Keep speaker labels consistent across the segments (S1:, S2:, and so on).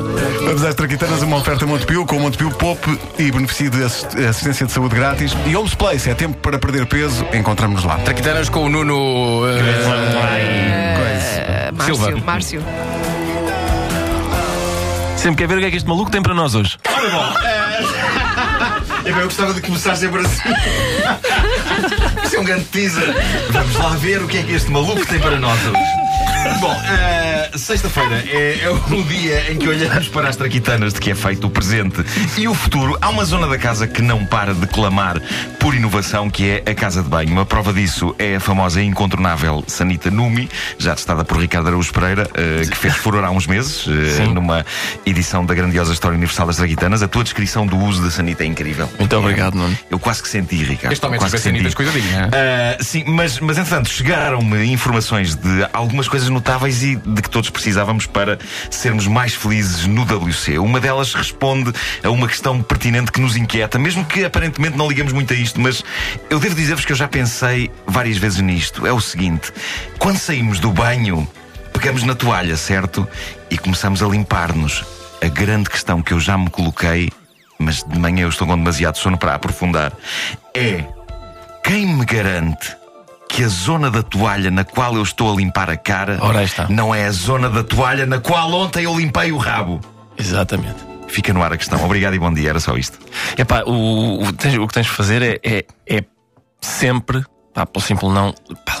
S1: engraçado.
S2: Vamos às Traquitanas, uma oferta Montepio, com Montepio Pop e benefício de assist- assistência de saúde grátis. E Homes Place, é tempo para perder peso, encontramos-nos lá.
S3: Traquitanas com o Nuno. eh,
S1: Uh, Márcio,
S3: Silva.
S1: Márcio.
S4: Sempre quer ver o que é que este maluco tem para nós hoje.
S5: Ora bom, eh, eu gostava de começar sempre assim. Isso é um grande teaser. Vamos lá ver o que é que este maluco tem para nós hoje. Bom, eh, sexta-feira é, é o dia em que olhamos para as traquitanas de que é feito o presente e o futuro. Há uma zona da casa que não para de clamar por inovação, que é a casa de banho. Uma prova disso é a famosa e incontornável Sanita Numi, já testada por Ricardo Araújo Pereira, eh, que fez furor há uns meses, eh, numa edição da grandiosa História Universal das Traquitanas. A tua descrição do uso da Sanita é incrível.
S4: Muito obrigado, Nuno.
S5: Eu quase que senti, Ricardo.
S3: Este homem
S5: quase que senti.
S3: sanitas cuidadinha.
S5: Ah, sim, mas, mas entretanto chegaram-me informações de algumas coisas notáveis e de que todos precisávamos para sermos mais felizes no WC. Uma delas responde a uma questão pertinente que nos inquieta, mesmo que aparentemente não ligamos muito a isto, mas eu devo dizer-vos que eu já pensei várias vezes nisto. É o seguinte: quando saímos do banho, pegamos na toalha, certo? E começamos a limpar-nos. A grande questão que eu já me coloquei, mas de manhã eu estou com demasiado sono para aprofundar, é quem me garante que a zona da toalha na qual eu estou a limpar a cara não é a zona da toalha na qual ontem eu limpei o rabo?
S4: Exatamente.
S5: Fica no ar a questão. Obrigado e bom dia. Era só isto.
S4: Epá, o, o, tens- o que tens de fazer é, é, é sempre, pá, pelo simples não, pá,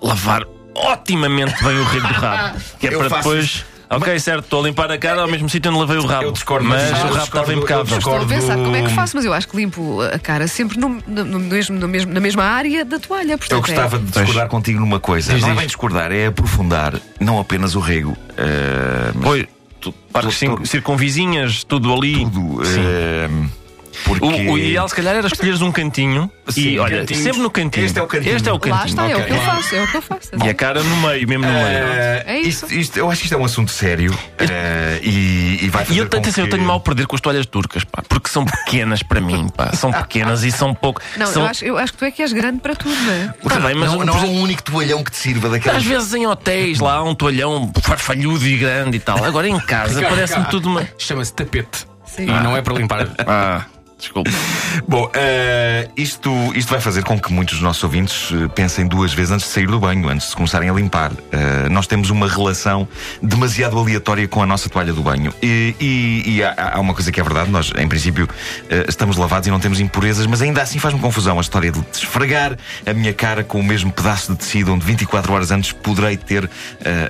S4: lavar otimamente bem o rego do rabo. Que é
S5: Eu
S4: para depois.
S5: isso.
S4: Ok, certo, estou a limpar a cara ao mesmo sítio onde lavei o rabo.
S5: Eu discordo,
S4: mas
S5: mas
S4: o
S5: eu
S4: rabo estava
S5: eu
S4: impecável.
S5: discordo.
S1: Estou a pensar como é que faço, mas eu acho que limpo a cara sempre no, no- no mesmo, no mesmo- na mesma área da toalha. Portanto,
S5: Eu gostava de discordar contigo numa coisa.
S4: Diz,
S5: não é bem discordar, é aprofundar não apenas o rego, eh, mas
S4: Pois, tu, parques circunvizinhas, tudo ali.
S5: tudo.
S4: Sim.
S5: Eh, porque
S4: O, o ideal, se calhar, era escolheres um cantinho
S5: Sim,
S4: e, olha,
S5: cantinhos.
S4: sempre no cantinho.
S5: Este é o cantinho.
S4: Este é o cantinho.
S1: Lá está, é o que eu faço, é o que eu faço.
S4: E a cara no meio, mesmo no meio.
S5: eh,
S1: É isso.
S5: isto- isto- eu acho que isto é um assunto sério eh, e, e vai fazer
S4: E eu,
S5: com
S4: tenho, atenção,
S5: que...
S4: eu tenho mal a perder com as toalhas turcas, pá, porque são pequenas para mim, pá. São pequenas e são pouco.
S1: Não,
S4: são...
S1: eu, acho, eu acho que tu é que és grande para tudo, não é?
S4: Tá bem, mas
S5: não, não há um único toalhão que te sirva daquelas
S4: às vezes em hotéis lá há um toalhão farfalhudo e grande e tal. Agora em casa parece-me tudo uma.
S3: Chama-se tapete.
S1: Sim.
S3: E não é para limpar.
S4: Ah, desculpa.
S5: Bom, eh, isto, isto vai fazer com que muitos dos nossos ouvintes eh, pensem duas vezes antes de sair do banho, antes de começarem a limpar. Eh, nós temos uma relação demasiado aleatória com a nossa toalha do banho. E, e- e há, há uma coisa que é verdade: nós, em princípio, eh, estamos lavados e não temos impurezas, mas ainda assim faz-me confusão a história de esfregar a minha cara com o mesmo pedaço de tecido onde 24 horas antes poderei ter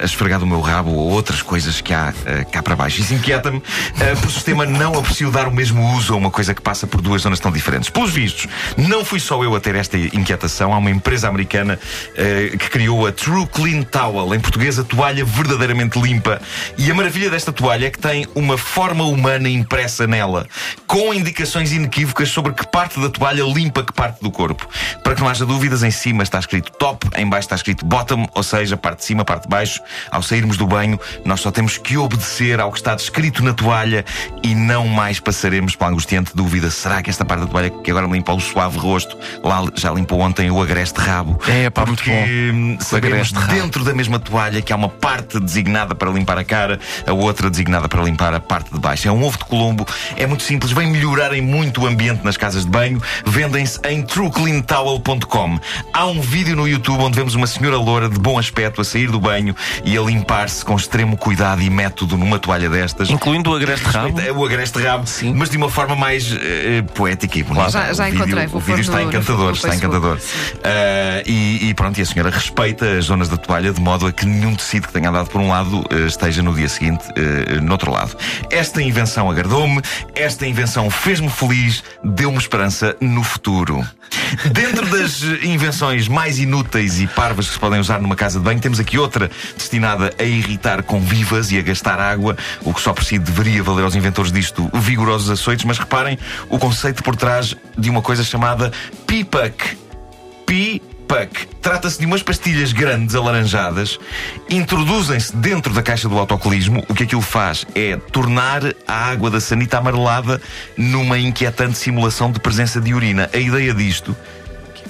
S5: esfregado o meu rabo ou outras coisas que há cá para baixo. Isso inquieta-me, eh, por sistema não aprecio dar o mesmo uso a uma coisa que passa por duas zonas tão diferentes. Pelos vistos, não fui só eu a ter esta inquietação. Há uma empresa americana eh, que criou a True Clean Towel, em português, a toalha verdadeiramente limpa. E a maravilha desta toalha é que tem uma forma humana impressa nela, com indicações inequívocas sobre que parte da toalha limpa que parte do corpo. Para que não haja dúvidas, em cima está escrito top, em baixo está escrito bottom, ou seja, parte de cima, parte de baixo. Ao sairmos do banho, nós só temos que obedecer ao que está descrito na toalha e não mais passaremos pela angustiante dúvida: será que esta parte da toalha que agora limpa o suave rosto, lá já limpou ontem o agreste rabo?
S4: É, pá, muito bom.
S5: sabemos dentro da mesma toalha que há uma parte designada para limpar a cara, a outra designada para limpar a parte de baixo. É um ovo de Colombo, é muito simples, vem melhorarem muito o ambiente nas casas de banho. Vendem-se em truecleantowel.com. Há um vídeo no YouTube onde vemos uma senhora loura de bom aspecto a sair do banho e a limpar-se com extremo cuidado e método numa toalha destas.
S4: Incluindo o agreste rabo.
S5: É o agreste rabo, mas de uma forma mais eh, poética e bonita.
S1: Já- já
S5: o vídeo,
S1: encontrei,
S5: o vídeo está
S1: no-
S5: encantador,
S1: no
S5: está encantador. Ah, e, e pronto, e a senhora respeita as zonas da toalha de modo a que nenhum tecido que tenha andado por um lado eh, esteja no dia seguinte eh, no outro lado. Esta invenção agradou-me, esta invenção fez-me feliz, deu-me esperança no futuro. Dentro das eh, invenções mais inúteis e parvas que se podem usar numa casa de banho, temos aqui outra destinada a irritar com vivas e a gastar água, o que só por si deveria valer aos inventores disto vigorosos açoites, mas reparem o conceito por trás de uma coisa chamada PIPAC. P-Puck. Trata-se de umas pastilhas grandes alaranjadas, introduzem-se dentro da caixa do autocolismo. O que aquilo faz é tornar a água da sanita amarelada numa inquietante simulação de presença de urina. A ideia disto,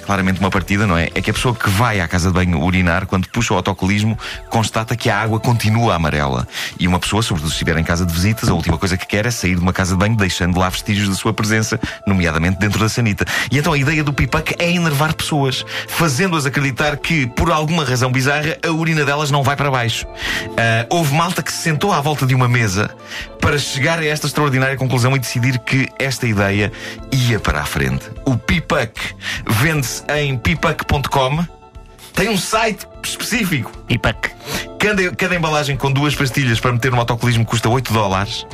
S5: claramente uma partida, não é? É que a pessoa que vai à casa de banho urinar, quando puxa o autocolismo, constata que a água continua amarela. E uma pessoa, sobretudo se estiver em casa de visitas, a última coisa que quer é sair de uma casa de banho deixando lá vestígios da sua presença, nomeadamente dentro da sanita. E então a ideia do pipac é enervar pessoas, fazendo-as acreditar que, por alguma razão bizarra, a urina delas não vai para baixo. Ah, houve malta que se sentou à volta de uma mesa para chegar a esta extraordinária conclusão e decidir que esta ideia ia para a frente. O pipac vende-se em pipac.com. Tem um site específico.
S4: Pipac.
S5: Cada, cada embalagem com duas pastilhas para meter no autocolismo custa 8 dólares.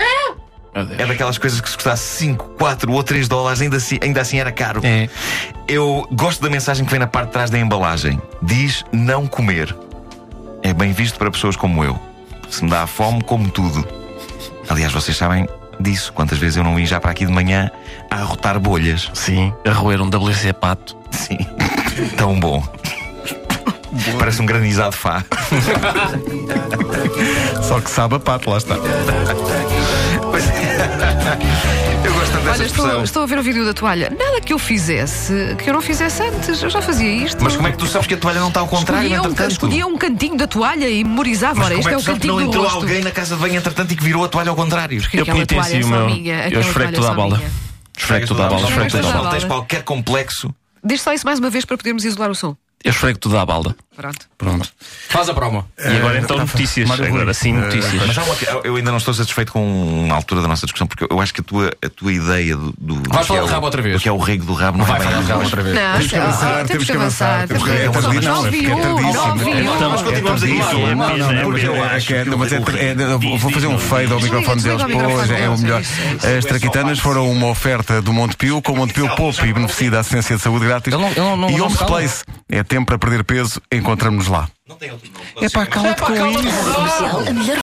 S5: É daquelas coisas que se custasse 5, 4 ou 3 dólares, ainda assim, ainda assim era caro.
S4: É.
S5: Eu gosto da mensagem que vem na parte de trás da embalagem. Diz não comer. É bem visto para pessoas como eu. Se me dá fome, como tudo. Aliás, vocês sabem disso. Quantas vezes eu não vim já para aqui de manhã a arrotar bolhas.
S4: Sim, a roer um WC pato.
S5: Sim. Tão bom. Parece um granizado fá.
S2: Só que sabe a pato, lá está.
S5: Pois é. Eu gosto tanto dessa
S1: Olha, estou, estou a ver o vídeo da toalha. Nada que eu fizesse, que eu não fizesse antes. Eu já fazia isto.
S5: Mas como é que tu sabes que a toalha não está ao contrário,
S1: escolhia um,
S5: entretanto?
S1: escolhia um cantinho da toalha e memorizava.
S5: Mas
S1: Ora,
S5: como
S1: este
S5: é
S1: é o cantinho
S5: não
S1: do
S5: entrou
S1: rosto.
S5: alguém na casa de banho entretanto e que virou a toalha ao contrário?
S1: Porque
S4: Eu
S1: é
S4: o meu. Eu esfrego
S1: toalha
S4: tudo
S1: é
S4: à
S1: só
S4: balda.
S1: minha.
S4: Esfrego tudo à à
S5: Não tens qualquer complexo.
S1: Diz só isso mais uma vez para podermos isolar o som.
S4: Eu esfrego tudo à balda.
S1: Pronto.
S4: Pronto.
S3: Faz a promo.
S4: E agora então notícias.
S2: Mário
S4: Agora
S2: Rui.
S4: sim notícias.
S5: Mas há uma, eu ainda não estou satisfeito com a altura da nossa discussão, porque eu acho que a tua, a tua ideia do, do, do
S3: Vai falar
S5: é
S3: do
S5: o-
S3: rabo outra vez.
S5: do que é o rego do rabo não
S3: Vai
S5: é bem
S3: falar
S5: isso.
S3: já outra vez.
S1: Não,
S2: Temos que avançar, temos que avançar, temos que-
S5: é
S2: é é.
S4: Então,
S5: Mas continuamos a isso.
S2: Não, não, não,
S5: Porque eu
S2: é
S5: acho
S2: que é-
S5: que o
S2: mas é-
S5: rego do
S2: é-
S5: rabo-
S2: vou fazer um fade ao microfone deles, pois é o melhor.
S1: é é
S2: As traquitanas foram uma oferta do Montepio, com o Montepio Poupe e beneficia da assistência de saúde grátis.
S4: Não- não- não-
S2: E
S4: não fala.
S2: Place é tempo para perder peso, encontramos lá.
S5: Não tem outro nome.
S2: É pá, cala-te com isso.
S6: Comercial, a melhor